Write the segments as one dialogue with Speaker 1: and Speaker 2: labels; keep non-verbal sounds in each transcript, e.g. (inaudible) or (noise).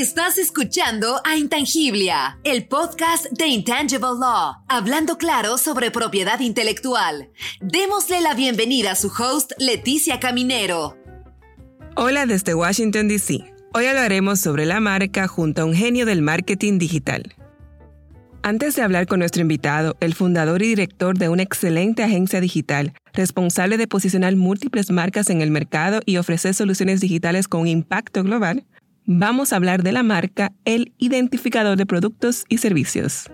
Speaker 1: Estás escuchando a Intangiblia, el podcast de Intangible Law, hablando claro sobre propiedad intelectual. Démosle la bienvenida a su host, Leticia Caminero.
Speaker 2: Hola desde Washington, D.C. Hoy hablaremos sobre la marca junto a un genio del marketing digital. Antes de hablar con nuestro invitado, el fundador y director de una excelente agencia digital, responsable de posicionar múltiples marcas en el mercado y ofrecer soluciones digitales con impacto global, vamos a hablar de la marca El Identificador de Productos y Servicios.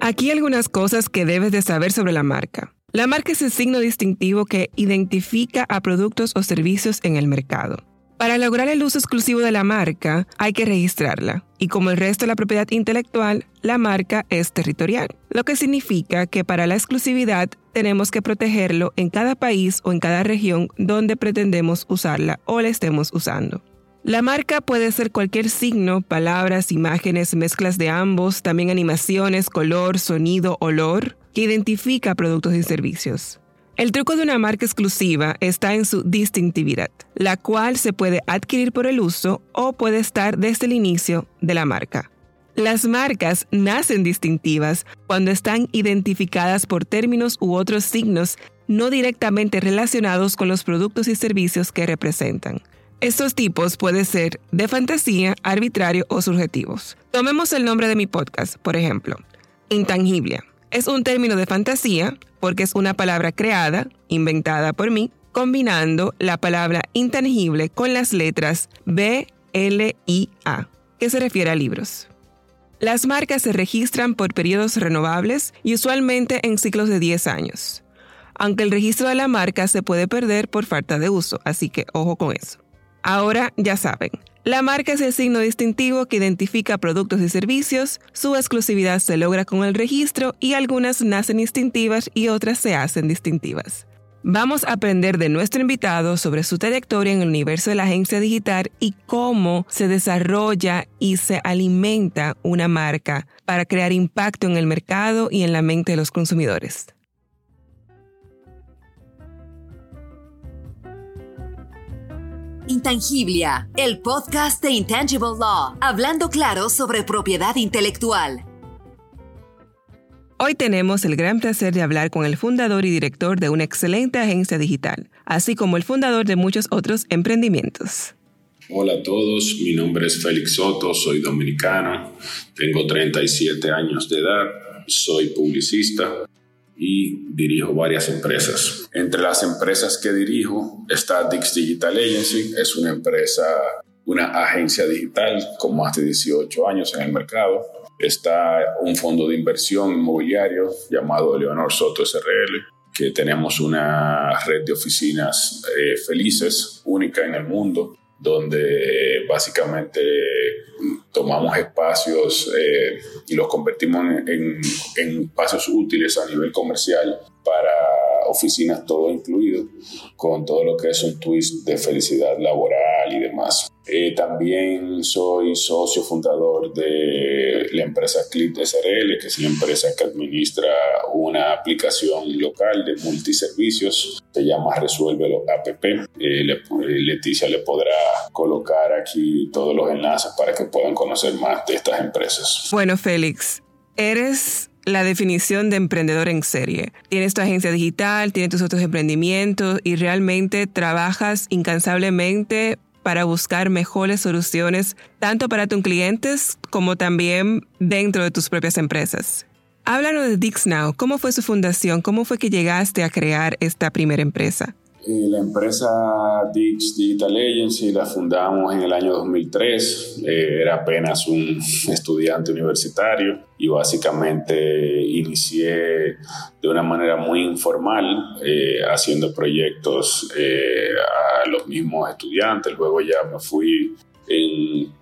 Speaker 2: Aquí algunas cosas que debes de saber sobre la marca. La marca es el signo distintivo que identifica a productos o servicios en el mercado. Para lograr el uso exclusivo de la marca, hay que registrarla, y como el resto de la propiedad intelectual, la marca es territorial, lo que significa que para la exclusividad tenemos que protegerlo en cada país o en cada región donde pretendemos usarla o la estemos usando. La marca puede ser cualquier signo, palabras, imágenes, mezclas de ambos, también animaciones, color, sonido, olor, que identifica productos y servicios. El truco de una marca exclusiva está en su distintividad, la cual se puede adquirir por el uso o puede estar desde el inicio de la marca. Las marcas nacen distintivas cuando están identificadas por términos u otros signos no directamente relacionados con los productos y servicios que representan. Estos tipos pueden ser de fantasía, arbitrario o subjetivos. Tomemos el nombre de mi podcast, por ejemplo, intangible. Es un término de fantasía porque es una palabra creada, inventada por mí, combinando la palabra intangible con las letras B, L, I, A, que se refiere a libros. Las marcas se registran por periodos renovables y usualmente en ciclos de 10 años, aunque el registro de la marca se puede perder por falta de uso, así que ojo con eso. Ahora ya saben, la marca es el signo distintivo que identifica productos y servicios, su exclusividad se logra con el registro y algunas nacen distintivas y otras se hacen distintivas. Vamos a aprender de nuestro invitado sobre su trayectoria en el universo de la agencia digital y cómo se desarrolla y se alimenta una marca para crear impacto en el mercado y en la mente de los consumidores.
Speaker 1: Intangiblia, el podcast de Intangible Law, hablando claro sobre propiedad intelectual.
Speaker 2: Hoy tenemos el gran placer de hablar con el fundador y director de una excelente agencia digital, así como el fundador de muchos otros emprendimientos.
Speaker 3: Hola a todos, mi nombre es Félix Soto, soy dominicano, tengo 37 años de edad, soy publicista, y dirijo varias empresas. Entre las empresas que dirijo está Dix Digital Agency, es una empresa, una agencia digital con más de 18 años en el mercado. Está un fondo de inversión inmobiliario llamado Leonor Soto SRL, que tenemos una red de oficinas eh, felices, única en el mundo, donde básicamente tomamos espacios eh, y los convertimos en, espacios útiles a nivel comercial para oficinas todo incluido, con todo lo que es un twist de felicidad laboral y demás. Eh, también soy socio fundador de la empresa Clip SRL, que es la empresa que administra una aplicación local de multiservicios, se llama Resuélvelo App. Eh, eh, Leticia le podrá colocar aquí todos los enlaces para que puedan conocer más de estas empresas.
Speaker 2: Bueno, Félix, eres la definición de emprendedor en serie. Tienes tu agencia digital, tienes tus otros emprendimientos y realmente trabajas incansablemente para buscar mejores soluciones tanto para tus clientes como también dentro de tus propias empresas. Háblanos de DixNow. ¿Cómo fue su fundación? ¿Cómo fue que llegaste a crear esta primera empresa?
Speaker 3: La empresa Dix Digital Agency la fundamos en el año 2003. Eh, era apenas un (laughs) estudiante universitario y básicamente inicié de una manera muy informal eh, haciendo proyectos eh, a los mismos estudiantes. Luego ya me fui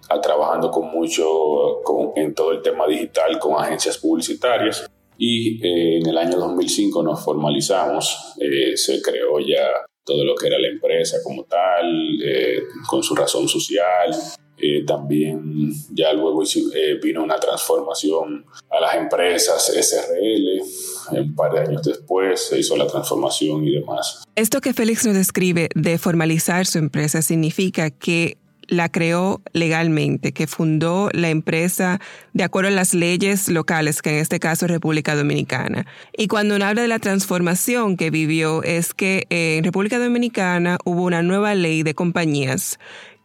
Speaker 3: a trabajando con mucho en todo el tema digital con agencias publicitarias y en el año 2005 nos formalizamos, se creó ya todo lo que era la empresa como tal, eh, con su razón social. Eh, también ya luego eh, vino una transformación a las empresas SRL. Un par de años después se hizo la transformación y demás.
Speaker 2: Esto que Félix nos describe de formalizar su empresa significa que la creó legalmente, que fundó la empresa de acuerdo a las leyes locales, que en este caso es República Dominicana. Y cuando uno habla de la transformación que vivió, es que en República Dominicana hubo una nueva ley de compañías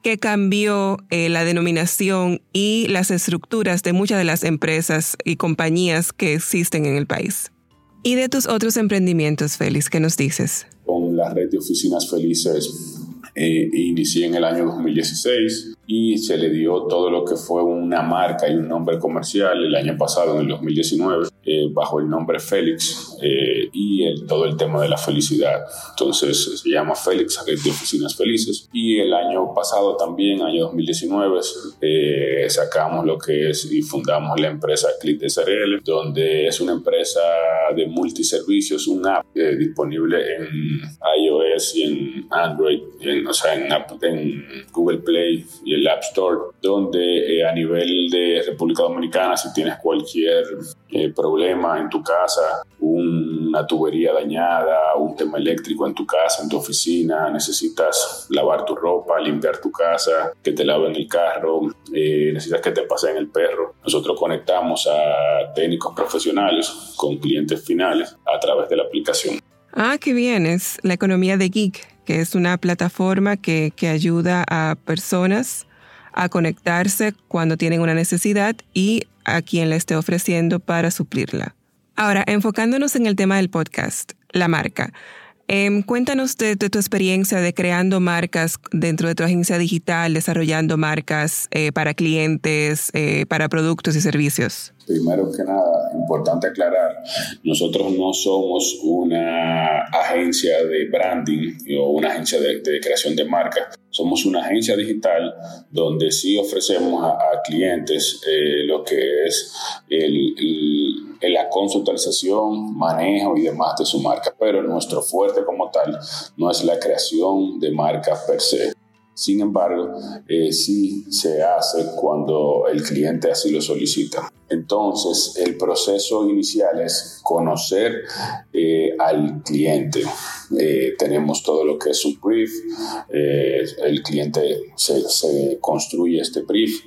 Speaker 2: que cambió eh, la denominación y las estructuras de muchas de las empresas y compañías que existen en el país. ¿Y de tus otros emprendimientos, Félix, qué nos dices?
Speaker 3: Con la red de oficinas felices eh, inicié en el año 2016 y se le dio todo lo que fue una marca y un nombre comercial el año pasado, en el 2019, eh, bajo el nombre Félix eh, y el, todo el tema de la felicidad. Entonces se llama Félix, Red de Oficinas Felices. Y el año pasado también, año 2019, eh, sacamos lo que es y fundamos la empresa Click SRL, donde es una empresa de multiservicios, una app disponible en iOS y en Android, o sea, en, en Google Play y el App Store, donde a nivel de República Dominicana, si tienes cualquier problema en tu casa, una tubería dañada, un tema eléctrico en tu casa, en tu oficina, necesitas lavar tu ropa, limpiar tu casa, que te laven el carro, eh, necesitas que te pasen el perro. Nosotros conectamos a técnicos profesionales con clientes finales a través de la aplicación.
Speaker 2: Ah, qué bien, es la economía de Geek, que es una plataforma que, que ayuda a personas a conectarse cuando tienen una necesidad y a quien la esté ofreciendo para suplirla. Ahora, enfocándonos en el tema del podcast, la marca. Em, cuéntanos de, tu experiencia de creando marcas dentro de tu agencia digital, desarrollando marcas eh, para clientes, eh, para productos y servicios.
Speaker 3: Primero que nada, importante aclarar, nosotros no somos una agencia de branding o una agencia de, creación de marcas. Somos una agencia digital donde sí ofrecemos a, clientes eh, lo que es el la consultalización, manejo y demás de su marca, pero nuestro fuerte como tal no es la creación de marca per se. Sin embargo, eh, sí se hace cuando el cliente así lo solicita. Entonces, el proceso inicial es conocer eh, al cliente. Eh, tenemos todo lo que es un brief. el cliente se construye este brief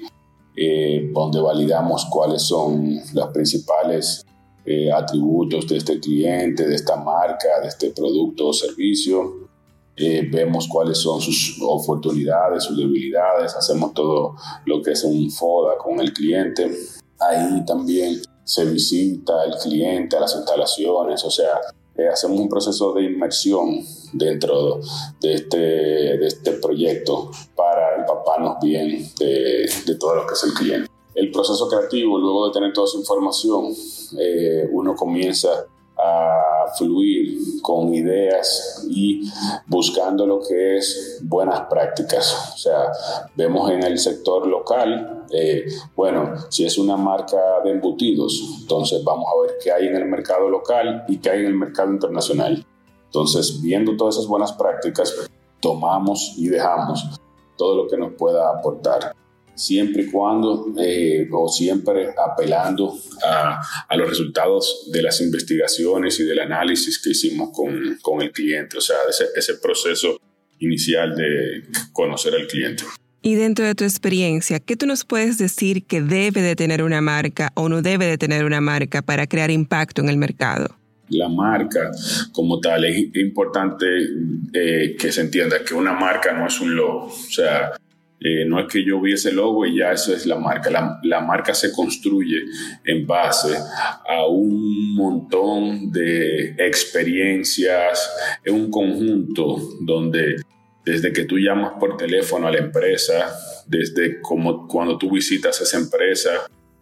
Speaker 3: donde validamos cuáles son las principales eh, atributos de este cliente, de esta marca, de este producto o servicio. Eh, vemos cuáles son sus oportunidades, sus debilidades, hacemos todo lo que es un FODA con el cliente. Ahí también se visita el cliente a las instalaciones, o sea, eh, hacemos un proceso de inmersión dentro de este, de este proyecto para empaparnos bien de, de todo lo que es el cliente. El proceso creativo, luego de tener toda esa información, eh, uno comienza a fluir con ideas y buscando lo que es buenas prácticas. O sea, vemos en el sector local, eh, bueno, si es una marca de embutidos, entonces vamos a ver qué hay en el mercado local y qué hay en el mercado internacional. Entonces, viendo todas esas buenas prácticas, tomamos y dejamos todo lo que nos pueda aportar siempre y cuando eh, o siempre apelando a, a, los resultados de las investigaciones y del análisis que hicimos con, con el cliente, o sea, ese, ese proceso inicial de conocer al cliente.
Speaker 2: Y dentro de tu experiencia, ¿qué tú nos puedes decir que debe de tener una marca o no debe de tener una marca para crear impacto en el mercado?
Speaker 3: La marca como tal, es importante eh, que se entienda que una marca no es un logo, o sea, eh, no es que yo vi ese logo y ya eso es la marca. La, marca se construye en base a un montón de experiencias, en un conjunto donde desde que tú llamas por teléfono a la empresa, desde como cuando tú visitas esa empresa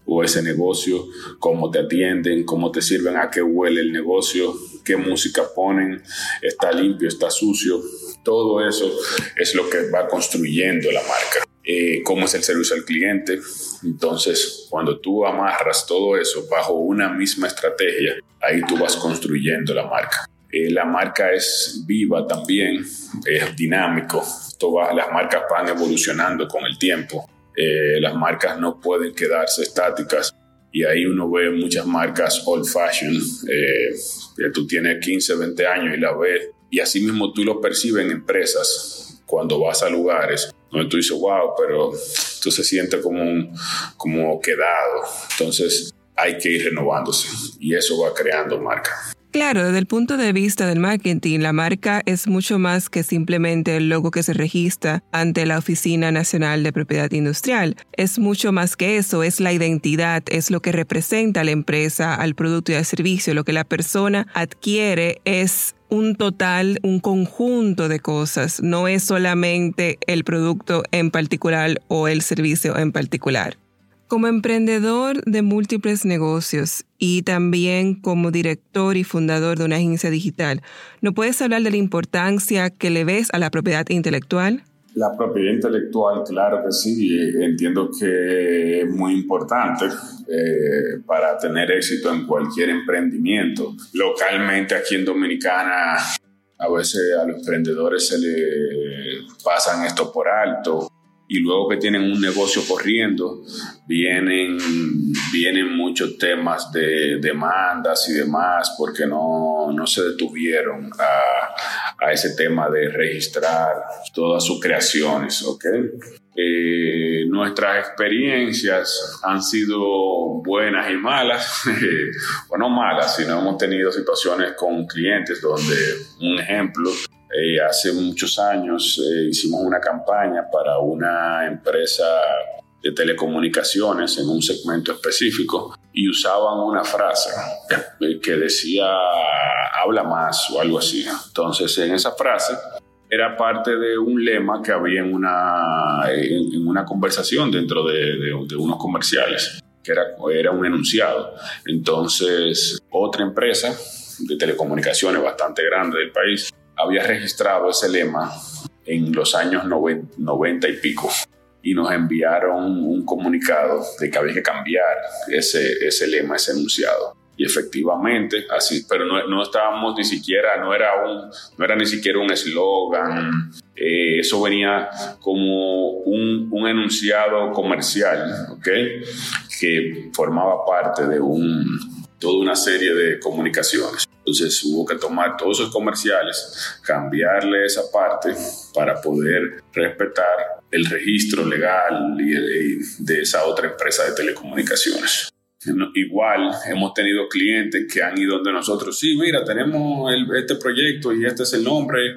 Speaker 3: o ese negocio, cómo te atienden, cómo te sirven, a qué huele el negocio, qué música ponen, está limpio, está sucio todo eso es lo que va construyendo la marca. Eh, cómo es el servicio al cliente. Entonces, cuando tú amarras todo eso bajo una misma estrategia, ahí tú vas construyendo la marca. Eh, la marca es viva también, es dinámico. las marcas van evolucionando con el tiempo. Eh, las marcas no pueden quedarse estáticas. Y ahí uno ve muchas marcas old fashion. tú tienes 15, 20 años y la ves y así mismo tú lo percibes en empresas cuando vas a lugares donde tú dices, wow, pero tú se siente como, como quedado. Entonces hay que ir renovándose y eso va creando marca.
Speaker 2: Claro, desde el punto de vista del marketing, la marca es mucho más que simplemente el logo que se registra ante la Oficina Nacional de Propiedad Industrial. Es mucho más que eso, es la identidad, es lo que representa a la empresa, al producto y al servicio. Lo que la persona adquiere es un total, un conjunto de cosas, no es solamente el producto en particular o el servicio en particular. Como emprendedor de múltiples negocios y también como director y fundador de una agencia digital, ¿no puedes hablar de la importancia que le ves a la propiedad intelectual?
Speaker 3: La propiedad intelectual, claro que sí, entiendo que es muy importante eh, para tener éxito en cualquier emprendimiento. Localmente aquí en Dominicana, a veces a los emprendedores se le pasan esto por alto y luego que tienen un negocio corriendo, vienen, vienen muchos temas de demandas y demás porque no, no se detuvieron a, a, ese tema de registrar todas sus creaciones, ¿ok? Eh, nuestras experiencias han sido buenas y malas, (laughs) o no malas, sino hemos tenido situaciones con clientes donde, un ejemplo, eh, hace muchos años eh, hicimos una campaña para una empresa de telecomunicaciones en un segmento específico y usaban una frase que decía habla más o algo así. Entonces en esa frase era parte de un lema que había en una, en, una conversación dentro de, de, unos comerciales, que era, era un enunciado. Entonces otra empresa de telecomunicaciones bastante grande del país había registrado ese lema en los años 90 y pico y nos enviaron un comunicado de que había que cambiar ese, ese lema, ese enunciado. Y efectivamente, así, pero no, no estábamos ni siquiera, no era, un, no era ni siquiera un eslogan, eh, eso venía como un, un, enunciado comercial, ¿ok? Que formaba parte de un, toda una serie de comunicaciones. Entonces hubo que tomar todos esos comerciales, cambiarle esa parte para poder respetar el registro legal de esa otra empresa de telecomunicaciones. Igual hemos tenido clientes que han ido donde nosotros, sí, mira, tenemos este proyecto y este es el nombre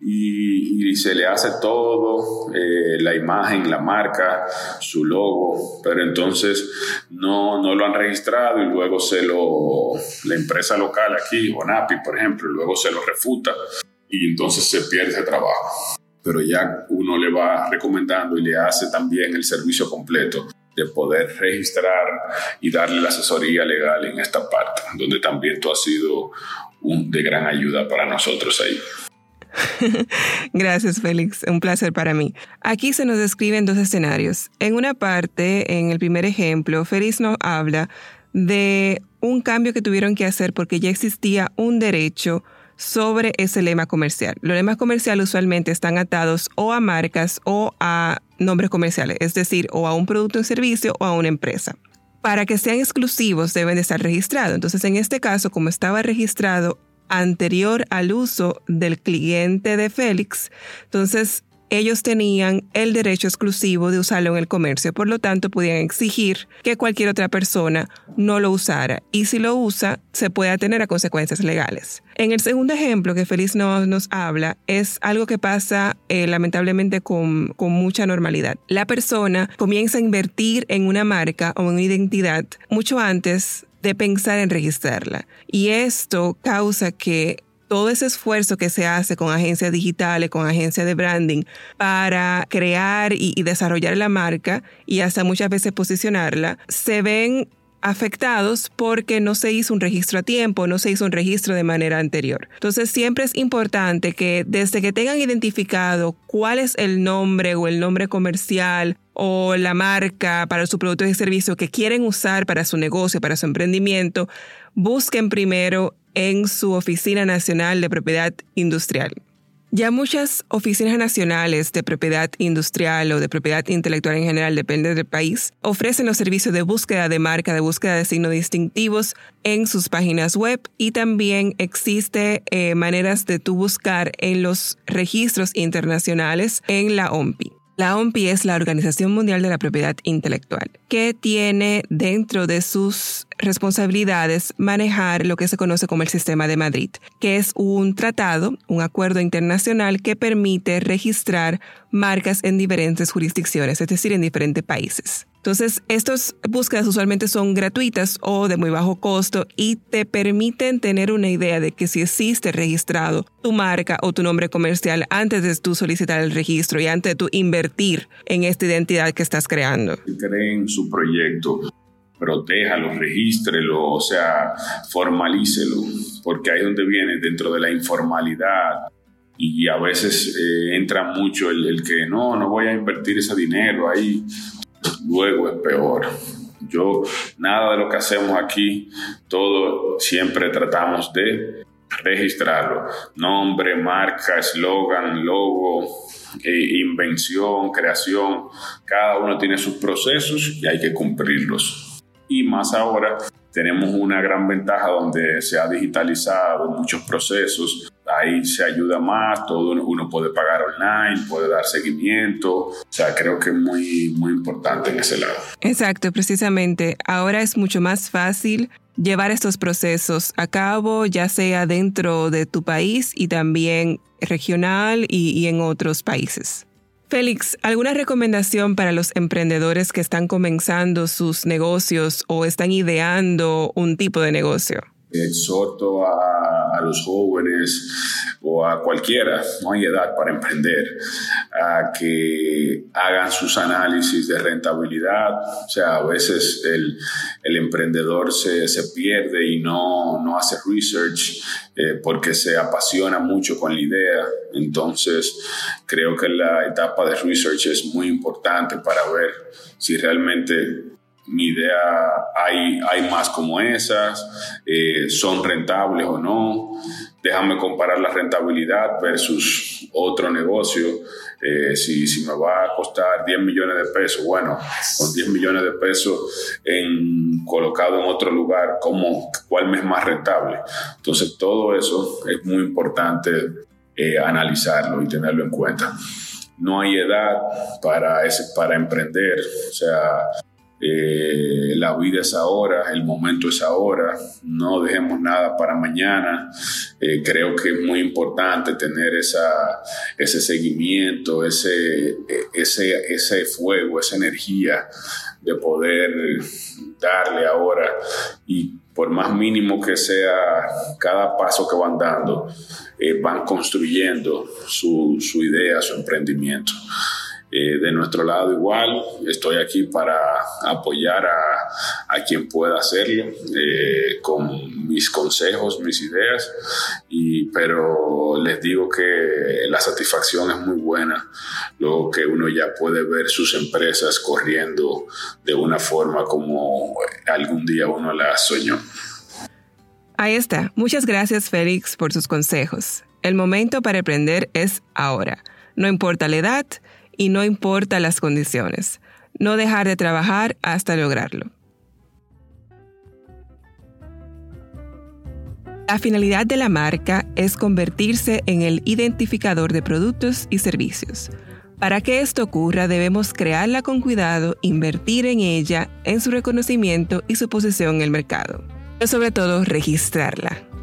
Speaker 3: y, se le hace todo, eh, la imagen, la marca, su logo, pero entonces no, no lo han registrado y luego se lo, la empresa local aquí, ONAPI, por ejemplo, luego se lo refuta y entonces se pierde ese trabajo. Pero ya uno le va recomendando y le hace también el servicio completo de poder registrar y darle la asesoría legal en esta parte, donde también tú has sido un, de gran ayuda para nosotros ahí. (laughs)
Speaker 2: Gracias, Félix. Un placer para mí. Aquí se nos describen dos escenarios. En una parte, en el primer ejemplo, Félix nos habla de un cambio que tuvieron que hacer porque ya existía un derecho sobre ese lema comercial. Los lemas comerciales usualmente están atados o a marcas o a nombres comerciales, es decir, o a un producto o servicio o a una empresa. Para que sean exclusivos deben de estar registrados. Entonces, en este caso, como estaba registrado anterior al uso del cliente de Félix, entonces ellos tenían el derecho exclusivo de usarlo en el comercio, por lo tanto podían exigir que cualquier otra persona no lo usara y si lo usa se puede atener a consecuencias legales. En el segundo ejemplo que Feliz nos, nos habla es algo que pasa eh, lamentablemente con, con mucha normalidad. La persona comienza a invertir en una marca o en una identidad mucho antes de pensar en registrarla. Y esto causa que todo ese esfuerzo que se hace con agencias digitales, con agencias de branding, para crear y, desarrollar la marca y hasta muchas veces posicionarla, se ven afectados porque no se hizo un registro a tiempo, no se hizo un registro de manera anterior. Entonces siempre es importante que desde que tengan identificado cuál es el nombre o el nombre comercial o la marca para su producto y servicio que quieren usar para su negocio, para su emprendimiento, busquen primero en su Oficina Nacional de Propiedad Industrial. Ya muchas oficinas nacionales de propiedad industrial o de propiedad intelectual en general, depende del país, ofrecen los servicios de búsqueda de marca, de búsqueda de signos distintivos en sus páginas web y también existe eh, maneras de tú buscar en los registros internacionales en la OMPI. La OMPI es la Organización Mundial de la Propiedad Intelectual, que tiene dentro de sus responsabilidades manejar lo que se conoce como el Sistema de Madrid, que es un tratado, un acuerdo internacional que permite registrar marcas en diferentes jurisdicciones, es decir, en diferentes países. Entonces, estas búsquedas usualmente son gratuitas o de muy bajo costo y te permiten tener una idea de que si existe registrado tu marca o tu nombre comercial antes de tú solicitar el registro y antes de tú invertir en esta identidad que estás creando.
Speaker 3: Creen su proyecto, protéjalo, regístrelo, o sea, formalícelo, porque ahí es donde viene dentro de la informalidad y a veces eh, entra mucho el, el, que no, no voy a invertir ese dinero ahí luego es peor. Yo, nada de lo que hacemos aquí, todo siempre tratamos de registrarlo. Nombre, marca, eslogan, logo, eh, invención, creación. Cada uno tiene sus procesos y hay que cumplirlos. Y más ahora tenemos una gran ventaja donde se ha digitalizado muchos procesos, ahí se ayuda más, todo uno puede pagar online, puede dar seguimiento, o sea, creo que es muy, muy importante en ese lado.
Speaker 2: Exacto, precisamente, ahora es mucho más fácil llevar estos procesos a cabo, ya sea dentro de tu país y también regional y, y en otros países. Félix, ¿alguna recomendación para los emprendedores que están comenzando sus negocios o están ideando un tipo de negocio?
Speaker 3: exhorto a, a, los jóvenes o a cualquiera, no hay edad para emprender, a que hagan sus análisis de rentabilidad. O sea, a veces el, el emprendedor se, se, pierde y no, no hace research eh, porque se apasiona mucho con la idea. Entonces, creo que la etapa de research es muy importante para ver si realmente mi idea, hay, hay más como esas, eh, son rentables o no. Déjame comparar la rentabilidad versus otro negocio. Eh, si, si, me va a costar 10 millones de pesos, bueno, con 10 millones de pesos en, colocado en otro lugar, ¿cómo, ¿cuál me es más rentable? Entonces, todo eso es muy importante eh, analizarlo y tenerlo en cuenta. No hay edad para, ese, para emprender, o sea, eh, la vida es ahora, el momento es ahora, no dejemos nada para mañana. Eh, creo que es muy importante tener esa, ese seguimiento, ese, ese, ese fuego, esa energía de poder darle ahora y por más mínimo que sea cada paso que van dando, eh, van construyendo su, su idea, su emprendimiento. Eh, de nuestro lado igual, estoy aquí para apoyar a, quien pueda hacerlo eh, con mis consejos, mis ideas, y, pero les digo que la satisfacción es muy buena, luego que uno ya puede ver sus empresas corriendo de una forma como algún día uno la soñó.
Speaker 2: Ahí está. Muchas gracias Félix por sus consejos. El momento para aprender es ahora. No importa la edad, y no importa las condiciones. No dejar de trabajar hasta lograrlo. La finalidad de la marca es convertirse en el identificador de productos y servicios. Para que esto ocurra debemos crearla con cuidado, invertir en ella, en su reconocimiento y su posición en el mercado. Pero sobre todo registrarla.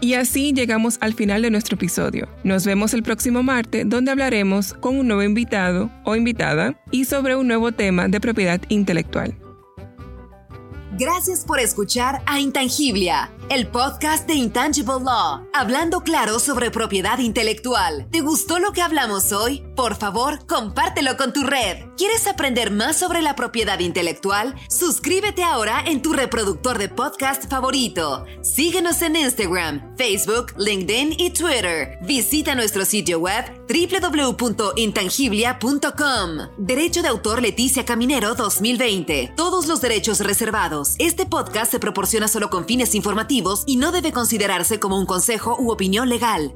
Speaker 2: Y así llegamos al final de nuestro episodio. Nos vemos el próximo martes donde hablaremos con un nuevo invitado o invitada y sobre un nuevo tema de propiedad intelectual.
Speaker 1: Gracias por escuchar a Intangiblia, el podcast de Intangible Law, hablando claro sobre propiedad intelectual. ¿Te gustó lo que hablamos hoy? Por favor, compártelo con tu red. ¿Quieres aprender más sobre la propiedad intelectual? Suscríbete ahora en tu reproductor de podcast favorito. Síguenos en Instagram, Facebook, LinkedIn y Twitter. Visita nuestro sitio web www.intangiblia.com. Derecho de autor Leticia Caminero 2020. Todos los derechos reservados. Este podcast se proporciona solo con fines informativos y no debe considerarse como un consejo u opinión legal.